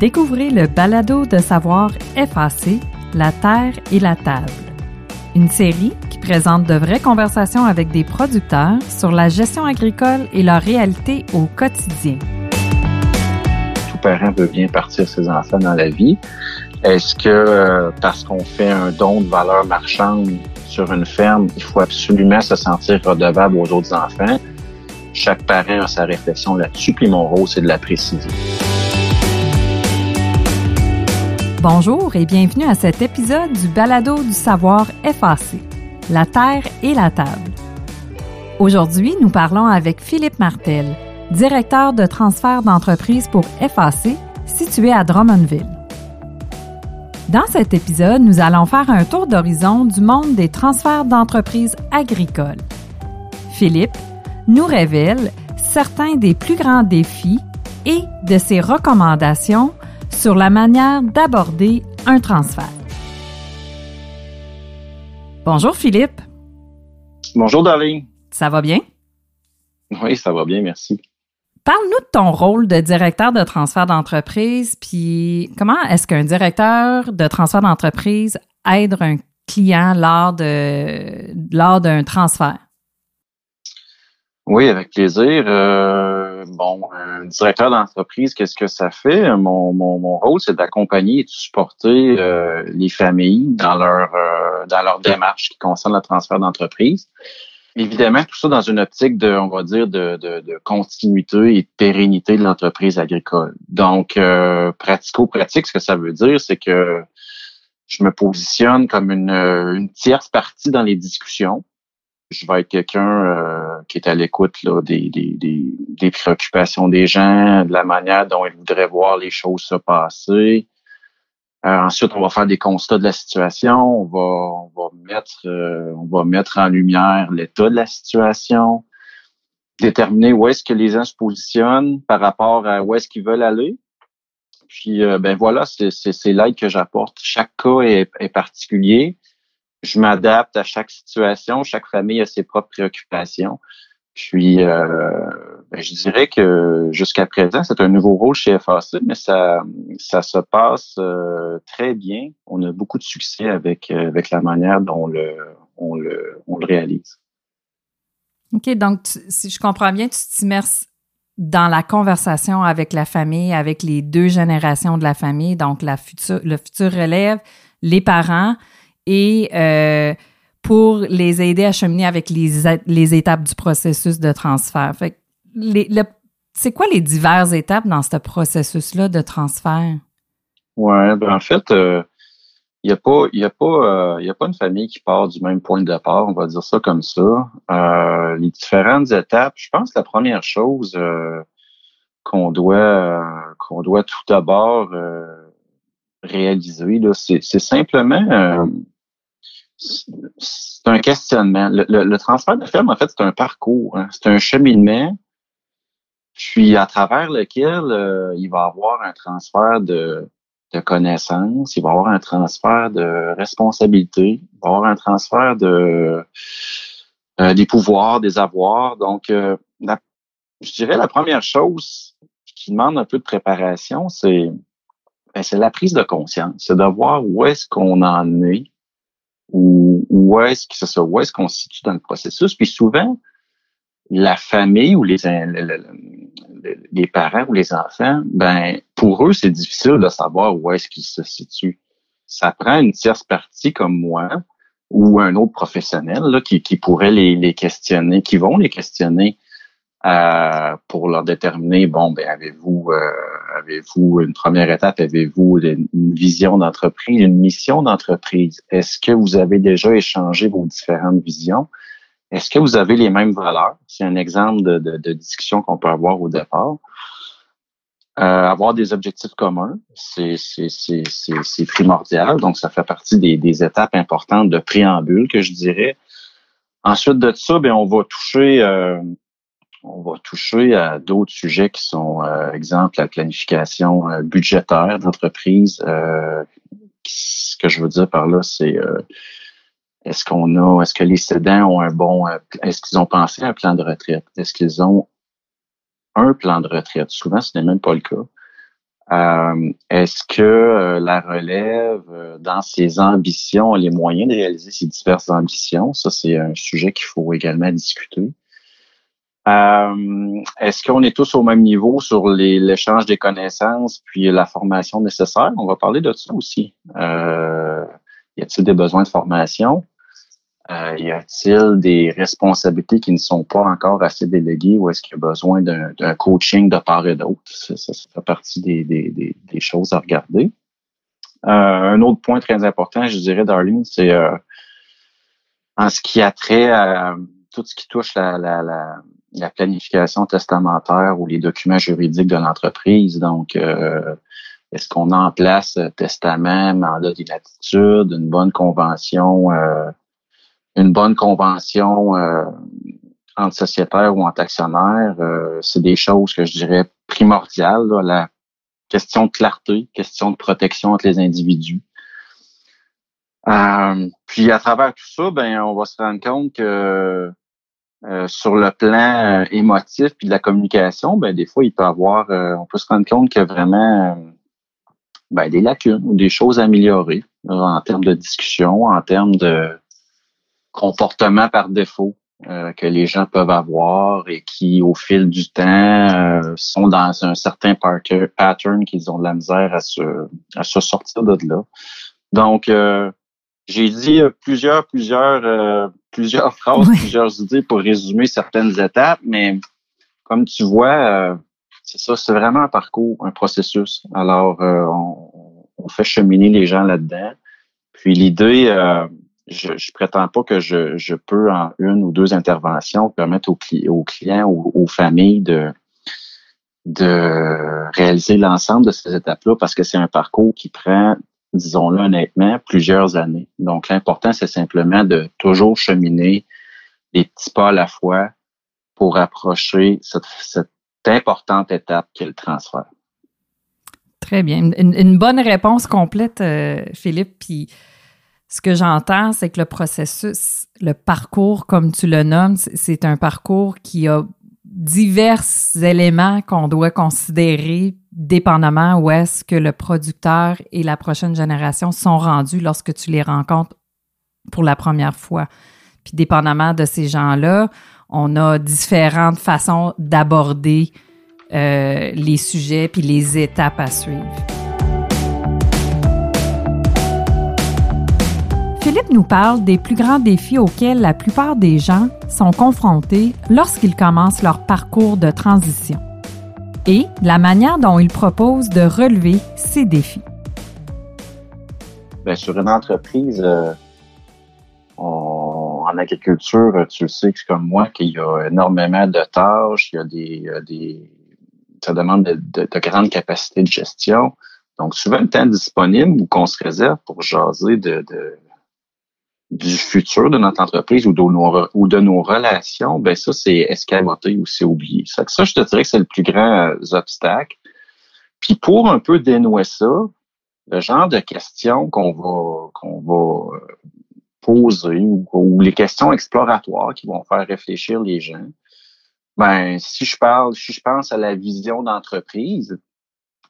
Découvrez le balado de savoir FAC, la terre et la table. Une série qui présente de vraies conversations avec des producteurs sur la gestion agricole et leur réalité au quotidien. Tout parent veut bien partir ses enfants dans la vie. Est-ce que euh, parce qu'on fait un don de valeur marchande sur une ferme, il faut absolument se sentir redevable aux autres enfants? Chaque parent a sa réflexion là-dessus, puis mon c'est de la préciser. Bonjour et bienvenue à cet épisode du Balado du savoir FAC, la terre et la table. Aujourd'hui, nous parlons avec Philippe Martel, directeur de transfert d'entreprise pour FAC, situé à Drummondville. Dans cet épisode, nous allons faire un tour d'horizon du monde des transferts d'entreprises agricoles. Philippe nous révèle certains des plus grands défis et de ses recommandations sur la manière d'aborder un transfert. Bonjour Philippe. Bonjour Darlene. Ça va bien? Oui, ça va bien, merci. Parle-nous de ton rôle de directeur de transfert d'entreprise, puis comment est-ce qu'un directeur de transfert d'entreprise aide un client lors de lors d'un transfert? Oui, avec plaisir. Euh, bon, un directeur d'entreprise, qu'est-ce que ça fait? Mon, mon, mon rôle, c'est d'accompagner et de supporter euh, les familles dans leur euh, dans leur démarche qui concerne le transfert d'entreprise. Évidemment, tout ça dans une optique de, on va dire, de, de, de continuité et de pérennité de l'entreprise agricole. Donc, euh, pratico-pratique, ce que ça veut dire, c'est que je me positionne comme une, une tierce partie dans les discussions je vais être quelqu'un euh, qui est à l'écoute des, des, des, des, préoccupations des gens, de la manière dont ils voudraient voir les choses se passer. Euh, ensuite, on va faire des constats de la situation. On va, on va mettre, euh, on va mettre en lumière l'état de la situation, déterminer où est-ce que les gens se positionnent par rapport à où est-ce qu'ils veulent aller. Puis, ben voilà, c'est l'aide que j'apporte. Chaque cas est, est particulier je m'adapte à chaque situation. Chaque famille a ses propres préoccupations. Puis, euh, ben, je dirais que jusqu'à présent, c'est un nouveau rôle chez FAC, mais ça, ça se passe euh, très bien. On a beaucoup de succès avec, euh, avec la manière dont le, on, le, on le réalise. OK, donc si je comprends bien, tu t'immerses dans la conversation avec la famille, avec les deux générations de la famille, donc la future, le futur relève, les parents, et euh, pour les aider à cheminer avec les, les étapes du processus de transfert. Fait c'est quoi les diverses étapes dans ce processus-là de transfert? Ouais, ben en fait, il euh, n'y a pas, il a il euh, a pas une famille qui part du même point de départ. On va dire ça comme ça. les différentes étapes. Je pense que la première chose qu'on doit, doit tout d'abord réaliser, c'est, simplement c'est un questionnement. Le, transfert de ferme, en fait, c'est un parcours, hein. c'est un cheminement, puis à travers lequel euh, il va avoir un transfert de, de connaissances, il va avoir un transfert de responsabilité, il va avoir un transfert de euh, des pouvoirs, des avoirs. Donc, euh, je dirais la première chose qui demande un peu de préparation, c'est ben, c'est la prise de conscience, c'est de voir où est-ce qu'on en est où est-ce que ça où est-ce qu'on se situe dans le processus. Puis souvent, la famille ou les, les parents ou les enfants, ben pour eux, c'est difficile de savoir où est-ce qu'ils se situent. Ça prend une tierce partie comme moi ou un autre professionnel là, qui, qui pourrait les, les questionner, qui vont les questionner euh, pour leur déterminer, bon, ben avez-vous euh, avez-vous une première étape, avez-vous une, vision d'entreprise, une mission d'entreprise? Est-ce que vous avez déjà échangé vos différentes visions? Est-ce que vous avez les mêmes valeurs? C'est un exemple de, de, de discussion qu'on peut avoir au départ. Euh, avoir des objectifs communs, c'est primordial. Donc, ça fait partie des, des, étapes importantes de préambule, que je dirais. Ensuite de ça, bien, on va toucher euh, on va toucher à d'autres sujets qui sont, euh, exemple, la planification euh, budgétaire d'entreprise. Euh, ce que je veux dire par là, c'est euh, est-ce qu'on a, est-ce que les cédants ont un bon, est-ce qu'ils ont pensé à un plan de retraite? Est-ce qu'ils ont un plan de retraite? Souvent, ce n'est même pas le cas. Est-ce que la relève, dans ses ambitions, a les moyens de réaliser ses diverses ambitions? Ça, c'est un sujet qu'il faut également discuter. Est-ce qu'on est tous au même niveau sur l'échange des connaissances puis la formation nécessaire? On va parler de ça aussi. y a-t-il des besoins de formation? Euh, y a-t-il des responsabilités qui ne sont pas encore assez déléguées ou est-ce qu'il y a besoin d'un coaching de part et d'autre? Ça, ça, fait partie des, des, des, choses à regarder. Euh, un autre point très important, je dirais, Darlene, c'est euh, en ce qui a trait à tout ce qui touche la, la, la, la planification testamentaire ou les documents juridiques de l'entreprise. Donc, euh, est-ce qu'on a en place testament, mandat d'inaptitude, une bonne convention euh, une bonne convention euh, entre sociétaires ou entre actionnaires, euh, c'est des choses que je dirais primordiales. la question de clarté, question de protection entre les individus. Puis à travers tout ça, ben on va se rendre compte que sur le plan émotif puis de la communication, ben des fois il peut avoir, on peut se rendre compte qu'il y a vraiment ben, des lacunes ou des choses à améliorer en termes de discussion, en termes de comportements par défaut euh, que les gens peuvent avoir et qui, au fil du temps, euh, sont dans un certain pattern qu'ils ont de la misère à se, à se sortir de là. Donc, euh, j'ai dit plusieurs, plusieurs, plusieurs phrases, plusieurs idées pour résumer certaines étapes, mais comme tu vois, c'est ça, c'est vraiment un parcours, un processus. Alors, on, on, fait cheminer les gens là-dedans. Puis l'idée, je, je prétends pas que je, je peux en une ou deux interventions permettre aux, aux clients ou aux, familles de de réaliser l'ensemble de ces étapes-là parce que c'est un parcours qui prend, disons-le honnêtement, plusieurs années. Donc, l'important, c'est simplement de toujours cheminer des petits pas à la fois pour approcher cette, importante étape qu'est le transfert. Très bien. Une, bonne réponse complète, euh, Philippe. Puis ce que j'entends, c'est que le processus, le parcours, comme tu le nommes, c'est un parcours qui a divers éléments qu'on doit considérer dépendamment où est-ce que le producteur et la prochaine génération sont rendus lorsque tu les rencontres pour la première fois. Puis dépendamment de ces gens-là, on a différentes façons d'aborder euh, les sujets puis les étapes à suivre. Philippe nous parle des plus grands défis auxquels la plupart des gens sont confrontés lorsqu'ils commencent leur parcours de transition et la manière dont il propose de relever ces défis. Bien, sur une entreprise, euh, en agriculture, tu sais que comme moi qu'il y a énormément de tâches, il y a des, ça demande de, de, grandes capacités de gestion. Donc, souvent, le temps disponible ou qu'on se réserve pour jaser de du futur de notre entreprise ou de nos, relations, ben ça, c'est escamoté ou c'est oublié. Ça, ça, je te dirais que c'est le plus grand euh, obstacle. Puis pour un peu dénouer ça, le genre de questions qu'on va qu'on va euh, poser ou, les questions exploratoires qui vont faire réfléchir les gens. Ben, si je parle, si je pense à la vision d'entreprise,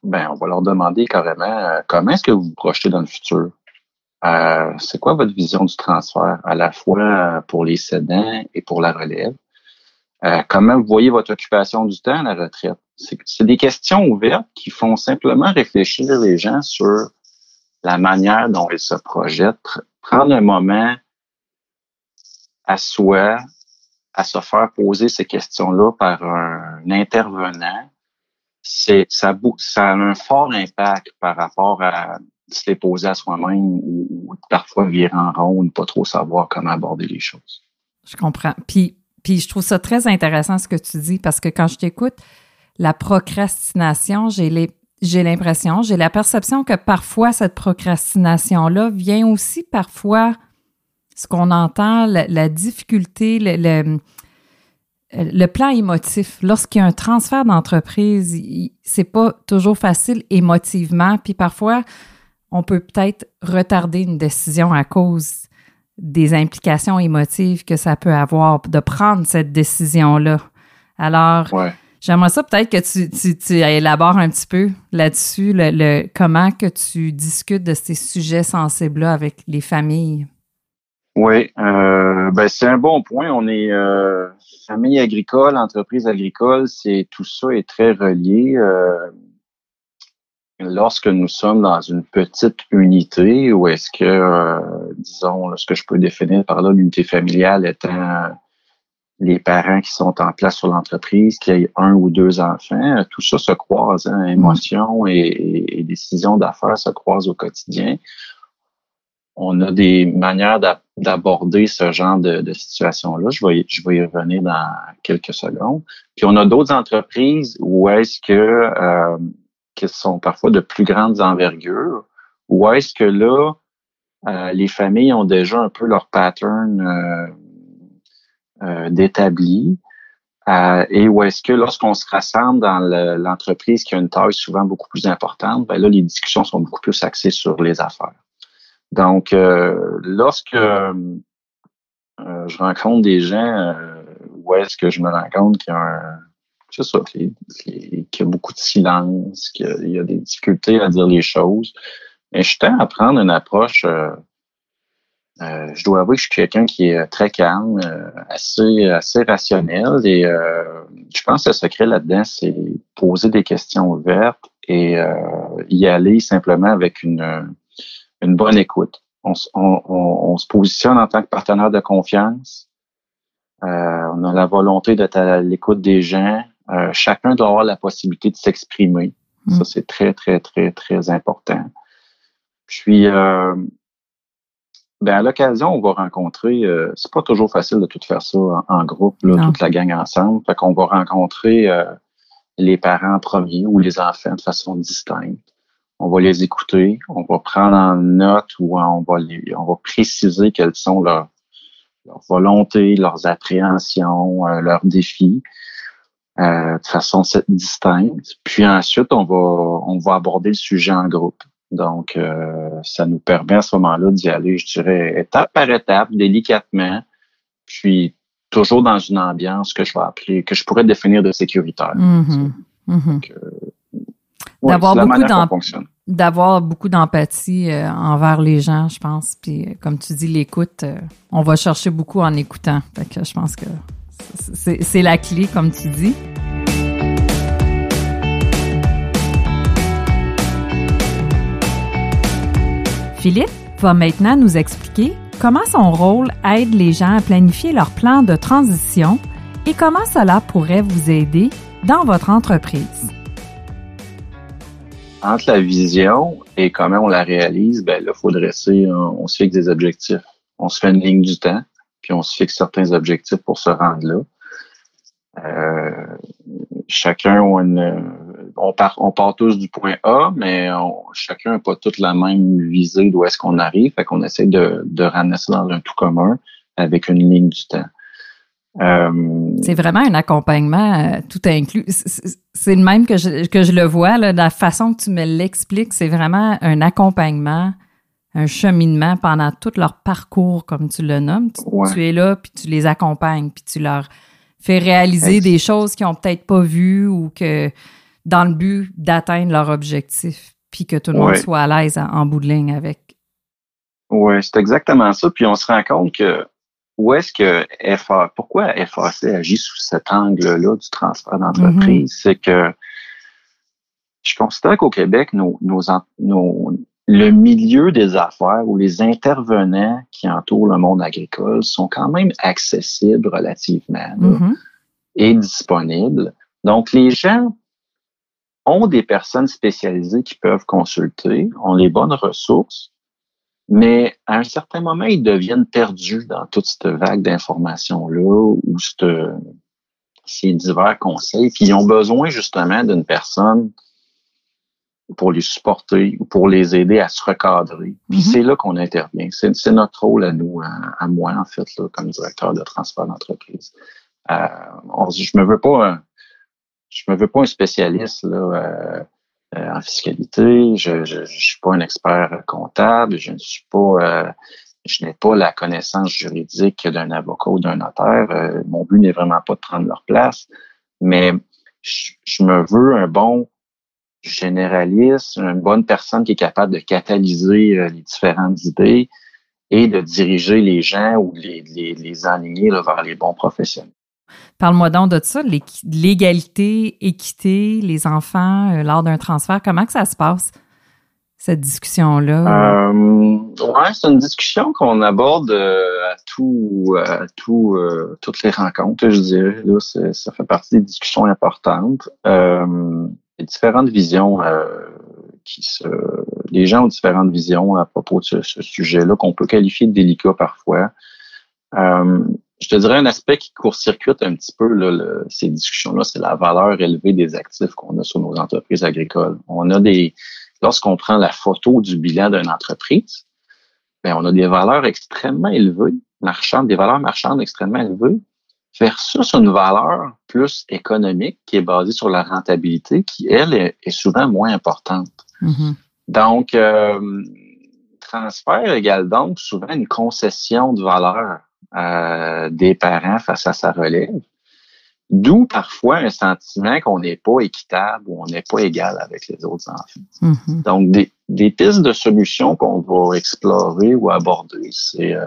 ben, on va leur demander carrément euh, comment est-ce que vous vous projetez dans le futur? Euh, c'est quoi votre vision du transfert, à la fois euh, pour les cédants et pour la relève? Euh, comment vous voyez votre occupation du temps à la retraite? C'est des questions ouvertes qui font simplement réfléchir les gens sur la manière dont ils se projettent, prendre un moment à soi, à se faire poser ces questions-là par un intervenant, c'est ça, ça a un fort impact par rapport à se les poser à soi-même ou, parfois virer en rond ou ne pas trop savoir comment aborder les choses. Je comprends. Puis, puis je trouve ça très intéressant ce que tu dis parce que quand je t'écoute, la procrastination, j'ai j'ai l'impression, j'ai la perception que parfois cette procrastination-là vient aussi parfois, ce qu'on entend, la, difficulté, le, le, le, plan émotif. Lorsqu'il y a un transfert d'entreprise, c'est pas toujours facile émotivement, puis parfois on peut peut-être retarder une décision à cause des implications émotives que ça peut avoir de prendre cette décision-là. Alors, J'aimerais ça peut-être que tu, tu, tu, élabores un petit peu là-dessus, le, le, comment que tu discutes de ces sujets sensibles-là avec les familles? Oui, euh, ben c'est un bon point. On est euh, famille agricole, entreprise agricole, c'est tout ça est très relié. Euh, lorsque nous sommes dans une petite unité, ou est-ce que, euh, disons, ce que je peux définir par là, l'unité familiale étant les parents qui sont en place sur l'entreprise, qui aient un ou deux enfants, tout ça se croise, hein, émotions et, et décisions d'affaires se croisent au quotidien on a des manières d'aborder ce genre de, situation-là. Je vais, je vais y revenir dans quelques secondes. Puis on a d'autres entreprises où est-ce que euh, qui sont parfois de plus grandes envergures, où est-ce que là, euh, les familles ont déjà un peu leur pattern euh, euh d'établi. et où est-ce que lorsqu'on se rassemble dans l'entreprise qui a une taille souvent beaucoup plus importante, ben là, les discussions sont beaucoup plus axées sur les affaires. Donc, euh, lorsque euh, je rencontre des gens, euh, où est-ce que je me rends compte qu'il y a un, c'est ça, qu'il y a beaucoup de silence, qu'il y a des difficultés à dire les choses. Mais je tends à prendre une approche. je dois avouer que je suis quelqu'un qui est très calme, assez assez rationnel. Et je pense que le secret là-dedans, c'est poser des questions ouvertes et y aller simplement avec une une bonne écoute. On, se positionne en tant que partenaire de confiance. Euh, on a la volonté d'être à l'écoute des gens. Euh, chacun doit avoir la possibilité de s'exprimer. Ça, mm. c'est très, très, très, très important. Puis, euh, ben à l'occasion, on va rencontrer. c'est pas toujours facile de tout faire ça en, groupe, toute la gang ensemble. Fait qu'on va rencontrer les parents premiers ou les enfants de façon distincte on va les écouter, on va prendre en note ou on va on va préciser quelles sont leurs, volontés, leurs appréhensions, euh, leurs défis euh, de façon distincte. Puis ensuite, on va on va aborder le sujet en groupe. Donc, euh, ça nous permet à ce moment-là d'y aller, je dirais, étape par étape, délicatement, puis toujours dans une ambiance que je vais appeler, que je pourrais définir de sécuritaire. Mm-hmm. Mm-hmm d'avoir beaucoup d'avoir beaucoup d'empathie euh, envers les gens, je pense. Puis euh, comme tu dis, l'écoute, euh, on va chercher beaucoup en écoutant. Fait que je pense que c'est la clé, comme tu dis. Philippe va maintenant nous expliquer comment son rôle aide les gens à planifier leur plan de transition et comment cela pourrait vous aider dans votre entreprise entre la vision et comment on la réalise, ben il faut dresser, on, se fixe des objectifs. On se fait une ligne du temps, puis on se fixe certains objectifs pour se rendre là. Euh, chacun on part, on part tous du point A, mais chacun n'a pas toute la même visée d'où est-ce qu'on arrive. Fait qu'on essaie de, ramener ça dans un tout commun avec une ligne du temps. Euh, c'est vraiment un accompagnement euh, tout inclus. C'est le même que je, que je le vois, là, la façon que tu me l'expliques, c'est vraiment un accompagnement, un cheminement pendant tout leur parcours, comme tu le nommes. Tu, es là, puis tu les accompagnes, puis tu leur fais réaliser des choses qu'ils n'ont peut-être pas vues ou que dans le but d'atteindre leur objectif, puis que tout le monde soit à l'aise en, en bout de ligne avec. Oui, c'est exactement ça. Puis on se rend compte que où est-ce que FA, pourquoi FAC agit sous cet angle-là du transfert d'entreprise? Mm-hmm. C'est que je considère qu'au Québec, nos, nos, nos, le milieu des affaires ou les intervenants qui entourent le monde agricole sont quand même accessibles relativement mm-hmm. et disponibles. Donc, les gens ont des personnes spécialisées qui peuvent consulter, ont les bonnes ressources, mais à un certain moment, ils deviennent perdus dans toute cette vague d'informations-là ou ces divers conseils. Puis ils ont besoin justement d'une personne pour les supporter ou pour les aider à se recadrer. Puis mm-hmm. c'est là qu'on intervient. C'est notre rôle à nous, à, moi en fait, là, comme directeur de transfert d'entreprise. Euh, je me veux pas, je me veux pas un spécialiste là. Euh, euh, en fiscalité. Je ne suis pas un expert comptable. Je ne suis pas, euh, je n'ai pas la connaissance juridique d'un avocat ou d'un notaire. Euh, mon but n'est vraiment pas de prendre leur place, mais je, me veux un bon généraliste, une bonne personne qui est capable de catalyser les différentes idées et de diriger les gens ou les, les, les aligner vers les bons professionnels. Parle-moi donc de ça, l'égalité, équité, les enfants euh, lors d'un transfert. Comment que ça se passe, cette discussion-là? Euh, ouais, c'est une discussion qu'on aborde euh, à tout, à tout, euh, toutes les rencontres, je dirais. Là, ça fait partie des discussions importantes. Euh, il y a différentes visions qui se. Les gens ont différentes visions à propos de ce, sujet-là qu'on peut qualifier de délicat parfois. Euh, je te dirais un aspect qui court-circuite un petit peu là, ces discussions-là, c'est la valeur élevée des actifs qu'on a sur nos entreprises agricoles. On a des, lorsqu'on prend la photo du bilan d'une entreprise, ben, on a des valeurs extrêmement élevées, marchandes, des valeurs marchandes extrêmement élevées, versus une valeur plus économique qui est basée sur la rentabilité, qui, elle, est, souvent moins importante. Mm-hmm. Donc, euh, transfert égale donc souvent une concession de valeur euh, des parents face à sa relève. D'où parfois un sentiment qu'on n'est pas équitable ou on n'est pas égal avec les autres enfants. Mm-hmm. Donc, des, des, pistes de solutions qu'on va explorer ou aborder, c'est euh,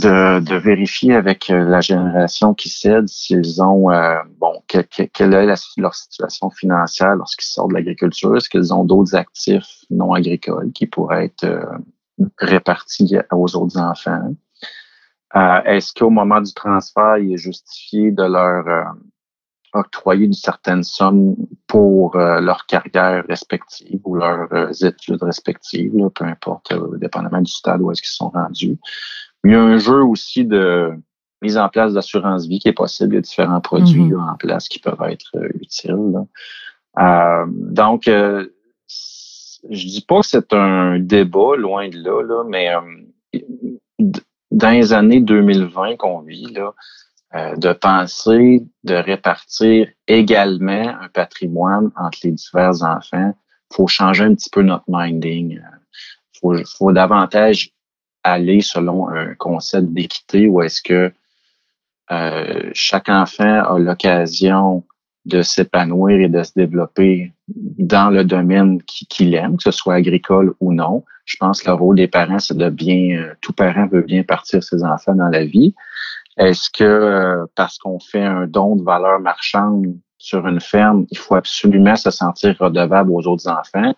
de, de, vérifier avec euh, la génération qui cède s'ils ont, euh, bon, quelle est leur situation financière lorsqu'ils sortent de l'agriculture, est-ce qu'ils ont d'autres actifs non agricoles qui pourraient être répartis aux autres enfants? Euh, est-ce qu'au moment du transfert, il est justifié de leur euh, octroyer une certaine somme pour euh, leur carrière respective ou leurs études respectives, peu importe, dépendamment du stade où est-ce qu'ils sont rendus? Il y a un jeu aussi de mise en place d'assurance vie qui est possible. Il y a différents produits mm-hmm. en place qui peuvent être utiles. donc, je dis pas que c'est un débat, loin de là, là mais dans les années 2020 qu'on vit, là, euh, de penser de répartir également un patrimoine entre les divers enfants, faut changer un petit peu notre minding. Faut, faut davantage aller selon un concept d'équité où est-ce que euh, chaque enfant a l'occasion de s'épanouir et de se développer dans le domaine qu'il aime, que ce soit agricole ou non? Je pense que le rôle des parents, c'est de bien, euh, tout parent veut bien partir ses enfants dans la vie. Est-ce que euh, parce qu'on fait un don de valeur marchande sur une ferme, il faut absolument se sentir redevable aux autres enfants?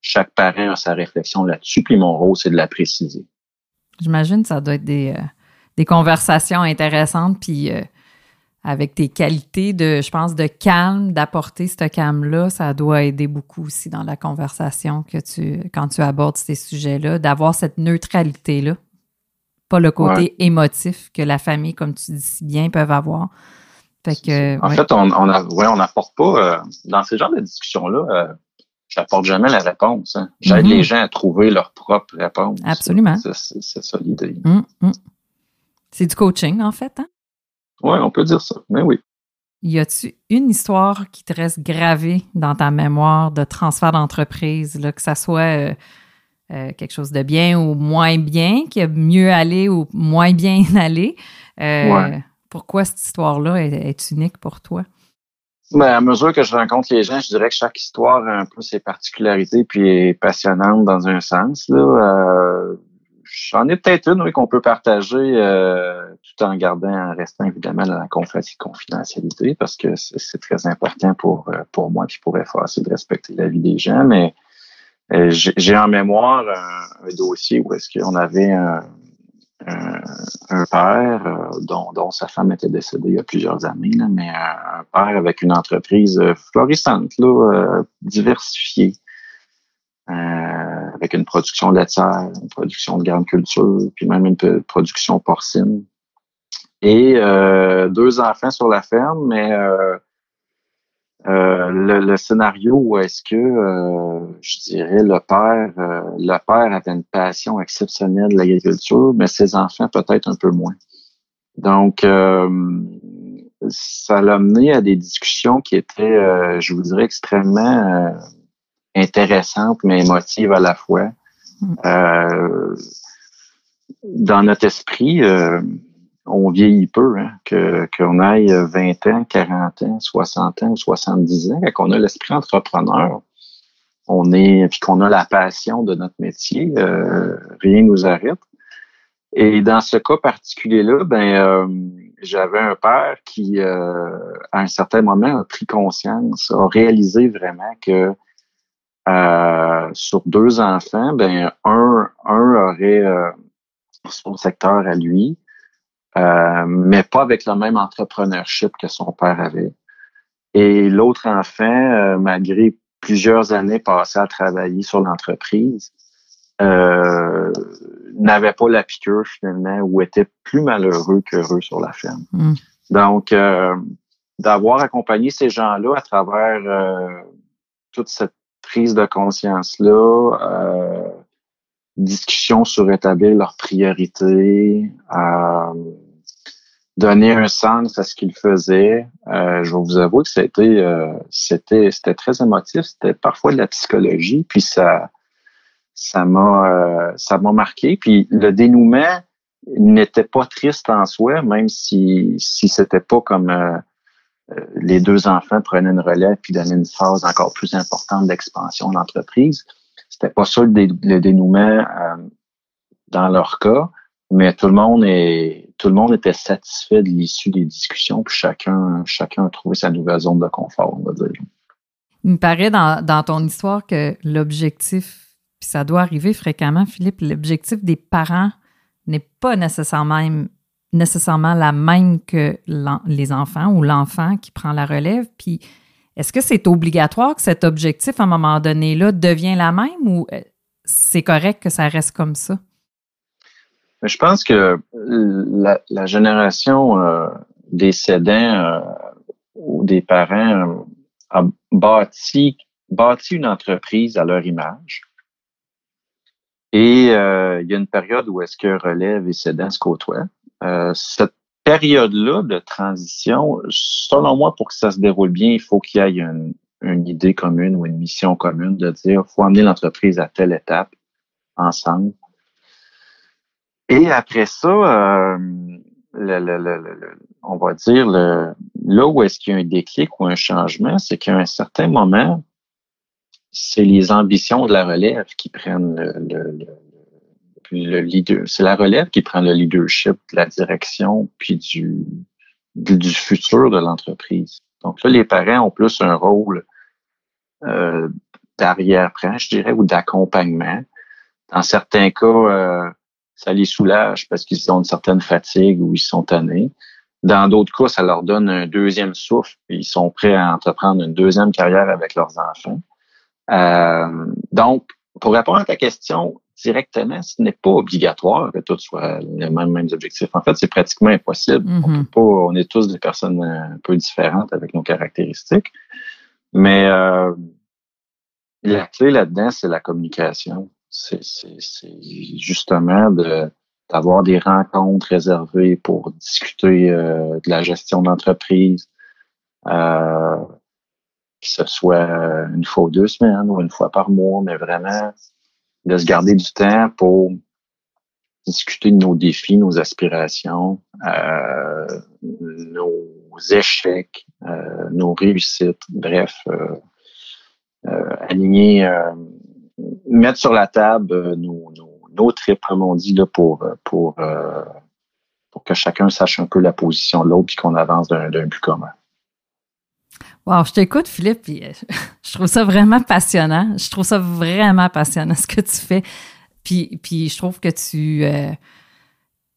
Chaque parent a sa réflexion là-dessus, puis mon rôle, c'est de la préciser. J'imagine que ça doit être des, euh, des conversations intéressantes, puis avec tes qualités de, je pense, de calme, d'apporter ce calme-là, ça doit aider beaucoup aussi dans la conversation que tu, quand tu abordes ces sujets-là, d'avoir cette neutralité-là, pas le côté émotif que la famille, comme tu dis si bien, peuvent avoir. Fait que, en fait, on, on on n'apporte pas, euh, dans ces genres de discussions-là, euh, j'apporte jamais la réponse. Hein. J'aide mm-hmm. les gens à trouver leur propre réponse. Absolument. C'est ça l'idée. Mm, mm. C'est du coaching, en fait, hein? Oui, on peut dire ça, mais oui. Y a-tu une histoire qui te reste gravée dans ta mémoire de transfert d'entreprise, que ça soit euh, euh, quelque chose de bien ou moins bien, qui a mieux allé ou moins bien allé? Euh, pourquoi cette histoire-là est, unique pour toi? Ben, à mesure que je rencontre les gens, je dirais que chaque histoire a un peu ses particularités puis est passionnante dans un sens. Là. J'en ai peut-être une, oui, qu'on peut partager euh, tout en gardant, en restant évidemment dans la confidentialité, parce que c'est très important pour, euh, pour moi qui pourrait effacer de respecter la vie des gens. Mais euh, j'ai en mémoire un, dossier où est-ce qu'on avait un, un, père dont, dont, sa femme était décédée il y a plusieurs années, mais un, père avec une entreprise florissante, là, diversifiée. Euh, avec une production laitière, une production de grande culture, puis même une production porcine. Et euh, deux enfants sur la ferme, mais euh, le, scénario où est-ce que, je dirais, le père, le père avait une passion exceptionnelle de l'agriculture, mais ses enfants peut-être un peu moins. Donc, ça l'a mené à des discussions qui étaient, je vous dirais, extrêmement intéressante mais émotive à la fois. Mm. Euh, dans notre esprit, euh, on vieillit peu, hein, que qu'on aille 20 ans, 40 ans, 60 ans ou 70 ans, qu'on a l'esprit entrepreneur, on est puis qu'on a la passion de notre métier, euh, rien nous arrête. Et dans ce cas particulier-là, ben euh, j'avais un père qui, euh, à un certain moment, a pris conscience, a réalisé vraiment que sur deux enfants, ben un, un aurait son secteur à lui, euh, mais pas avec le même entrepreneurship que son père avait. Et l'autre enfant, euh, malgré plusieurs années passées à travailler sur l'entreprise, euh, n'avait pas la piqûre finalement ou était plus malheureux qu'heureux sur la ferme. Mm. Donc, d'avoir accompagné ces gens-là à travers toute cette prise de conscience-là, discussion sur établir leurs priorités, euh, donner un sens à ce qu'ils faisaient. Euh, je vais vous avouer que c'était euh, c'était c'était très émotif, c'était parfois de la psychologie, puis ça ça m'a euh, ça m'a marqué. Puis le dénouement n'était pas triste en soi, même si si c'était pas comme les deux enfants prenaient une relève puis donnaient une phase encore plus importante d'expansion de l'entreprise. C'était pas ça le, dénouement euh, dans leur cas, mais tout le monde est tout le monde était satisfait de l'issue des discussions, puis chacun chacun a trouvé sa nouvelle zone de confort, on va dire. Il me paraît dans, dans ton histoire que l'objectif, puis ça doit arriver fréquemment, Philippe, l'objectif des parents n'est pas nécessairement nécessairement la même que les enfants ou l'enfant qui prend la relève. Puis est-ce que c'est obligatoire que cet objectif, à un moment donné-là, devient la même ou euh, c'est correct que ça reste comme ça? Je pense que la, génération euh, des cédants euh, ou des parents a bâti, bâti une entreprise à leur image. Et il y a une période où est-ce que relève et cédants se côtoient. cette période-là de transition, selon moi, pour que ça se déroule bien, il faut qu'il y ait une, idée commune ou une mission commune de dire faut amener l'entreprise à telle étape ensemble. Et après ça, euh, on va dire là où est-ce qu'il y a un déclic ou un changement, c'est qu'à un certain moment, c'est les ambitions de la relève qui prennent le, le leader, c'est la relève qui prend le leadership de la direction puis du, du, futur de l'entreprise. Donc là, les parents ont plus un rôle euh, d'arrière-plan, je dirais, ou d'accompagnement. Dans certains cas, euh, ça les soulage parce qu'ils ont une certaine fatigue ou ils sont tannés. Dans d'autres cas, ça leur donne un deuxième souffle et ils sont prêts à entreprendre une deuxième carrière avec leurs enfants. Euh, donc, pour répondre à ta question, directement, ce n'est pas obligatoire que tous soient les mêmes, mêmes objectifs. En fait, c'est pratiquement impossible. On mm-hmm. peut pas, on est tous des personnes un peu différentes avec nos caractéristiques. Mais euh, la clé là-dedans, c'est la communication. C'est justement de d'avoir des rencontres réservées pour discuter euh, de la gestion d'entreprise, euh, que ce soit une fois ou deux semaines ou une fois par mois, mais vraiment de se garder du temps pour discuter de nos défis, nos aspirations, euh, nos échecs, euh, nos réussites, bref, euh, aligner, mettre sur la table nos, nos, nos tripes, comme on dit, là, pour, pour, pour que chacun sache un peu la position de l'autre puis qu'on avance d'un but commun. Wow, je t'écoute, Philippe, puis euh, je trouve ça vraiment passionnant. Je trouve ça vraiment passionnant ce que tu fais. Puis, puis je trouve que tu, euh,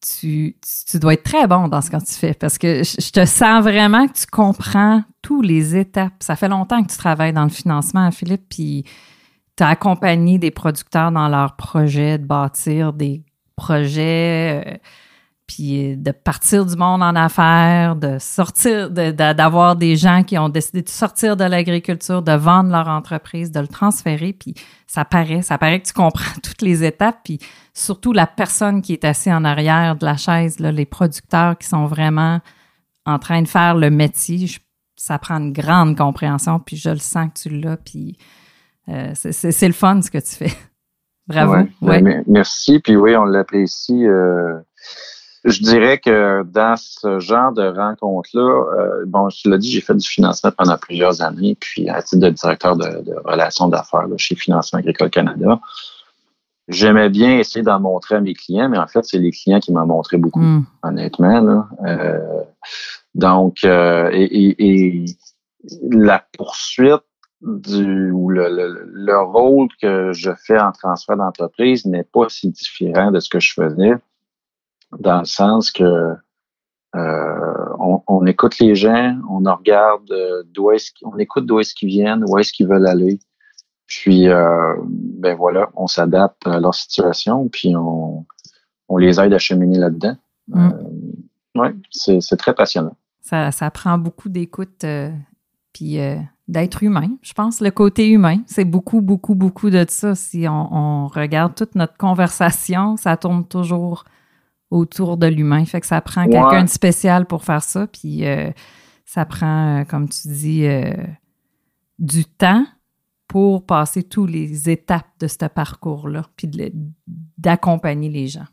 tu, tu dois être très bon dans ce que tu fais parce que je, te sens vraiment que tu comprends toutes les étapes. Ça fait longtemps que tu travailles dans le financement, Philippe, puis tu accompagné des producteurs dans leurs projets de bâtir des projets. Euh, puis de partir du monde en affaires, de sortir, d'avoir des gens qui ont décidé de sortir de l'agriculture, de vendre leur entreprise, de le transférer, puis ça paraît, ça paraît que tu comprends toutes les étapes, puis surtout la personne qui est assise en arrière de la chaise, là, les producteurs qui sont vraiment en train de faire le métier, ça prend une grande compréhension, puis je le sens que tu l'as, puis euh, c'est le fun ce que tu fais. Bravo. Ouais, ben, merci, puis oui, on l'apprécie. Euh je dirais que dans ce genre de rencontre-là, euh, bon, je l'ai dit, j'ai fait du financement pendant plusieurs années, puis à titre de directeur de, relations d'affaires chez Financement Agricole Canada. J'aimais bien essayer d'en montrer à mes clients, mais en fait, c'est les clients qui m'ont montré beaucoup, hmm. honnêtement. Là. Euh, donc, euh, et, la poursuite du ou le, le, rôle que je fais en transfert d'entreprise n'est pas si différent de ce que je faisais dans le sens que euh, on, écoute les gens, on regarde euh, d'où est-ce on écoute d'où est-ce qu'ils viennent, où est-ce qu'ils veulent aller. Puis euh, ben voilà, on s'adapte à leur situation, puis on, on les aide à cheminer là-dedans. Mm. oui, c'est très passionnant. Ça, ça prend beaucoup d'écoute puis d'être humain. Je pense le côté humain, c'est beaucoup, beaucoup, beaucoup de ça. Si on, on, regarde toute notre conversation, ça tourne toujours autour de l'humain. Fait que ça prend quelqu'un de spécial pour faire ça. Puis euh, ça prend, euh, comme tu dis, euh, du temps pour passer toutes les étapes de ce parcours-là, puis d'accompagner les gens.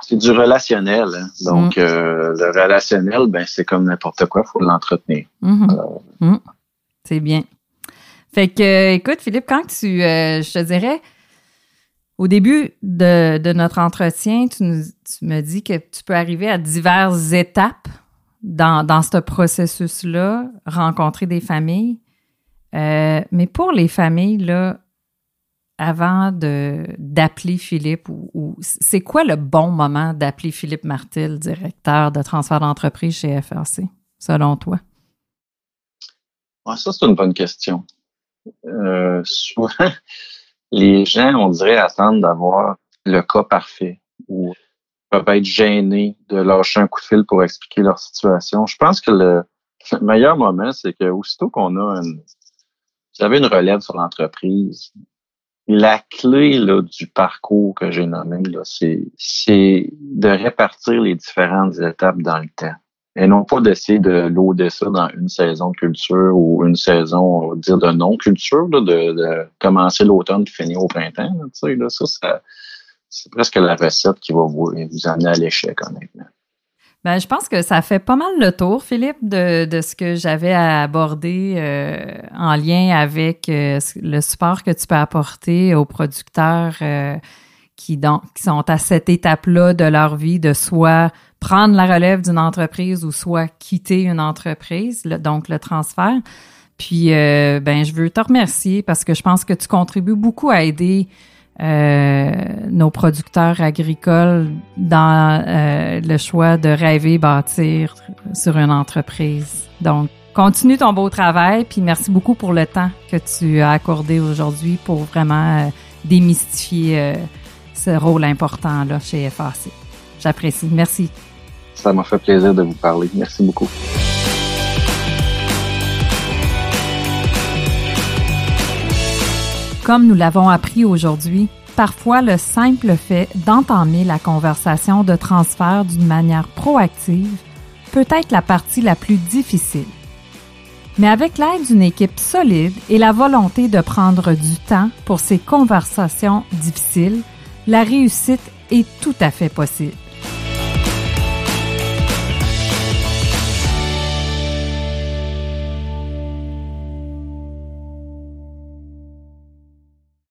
C'est du relationnel. Hein. Donc, mm. le relationnel, ben, c'est comme n'importe quoi, il faut l'entretenir. Mm-hmm. Mm. C'est bien. Fait que, écoute, Philippe, quand tu, je te dirais, au début de, notre entretien, tu, me dis que tu peux arriver à diverses étapes dans, ce processus-là, rencontrer des familles. Euh, mais pour les familles, là, avant d'appeler Philippe, ou, c'est quoi le bon moment d'appeler Philippe Martel, directeur de transfert d'entreprise chez FRC, selon toi? Ça, c'est une bonne question. Euh, souvent, les gens, on dirait, attendent d'avoir le cas parfait ou peuvent être gênés de lâcher un coup de fil pour expliquer leur situation. Je pense que le meilleur moment, c'est que aussitôt qu'on a une, vous une relève sur l'entreprise, la clé là, du parcours que j'ai nommé, c'est de répartir les différentes étapes dans le temps et non pas d'essayer de loader ça dans une saison de culture ou une saison, on va dire, de non-culture, de, de, commencer l'automne et finir au printemps. Là, ça, c'est presque la recette qui va vous, vous amener à l'échec, honnêtement. Ben, je pense que ça fait pas mal le tour, Philippe, de, de ce que j'avais à aborder euh, en lien avec euh, le support que tu peux apporter aux producteurs euh, qui, donc, qui sont à cette étape-là de leur vie, de soit prendre la relève d'une entreprise ou soit quitter une entreprise, donc le transfert. Puis, euh, ben, je veux te remercier parce que je pense que tu contribues beaucoup à aider euh, nos producteurs agricoles dans euh, le choix de rêver, bâtir sur une entreprise. Donc, continue ton beau travail, puis merci beaucoup pour le temps que tu as accordé aujourd'hui pour vraiment démystifier ce rôle important là chez FAC. J'apprécie. Merci. Ça m'a fait plaisir de vous parler. Merci beaucoup. Comme nous l'avons appris aujourd'hui, parfois le simple fait d'entamer la conversation de transfert d'une manière proactive peut être la partie la plus difficile. Mais avec l'aide d'une équipe solide et la volonté de prendre du temps pour ces conversations difficiles, la réussite est tout à fait possible.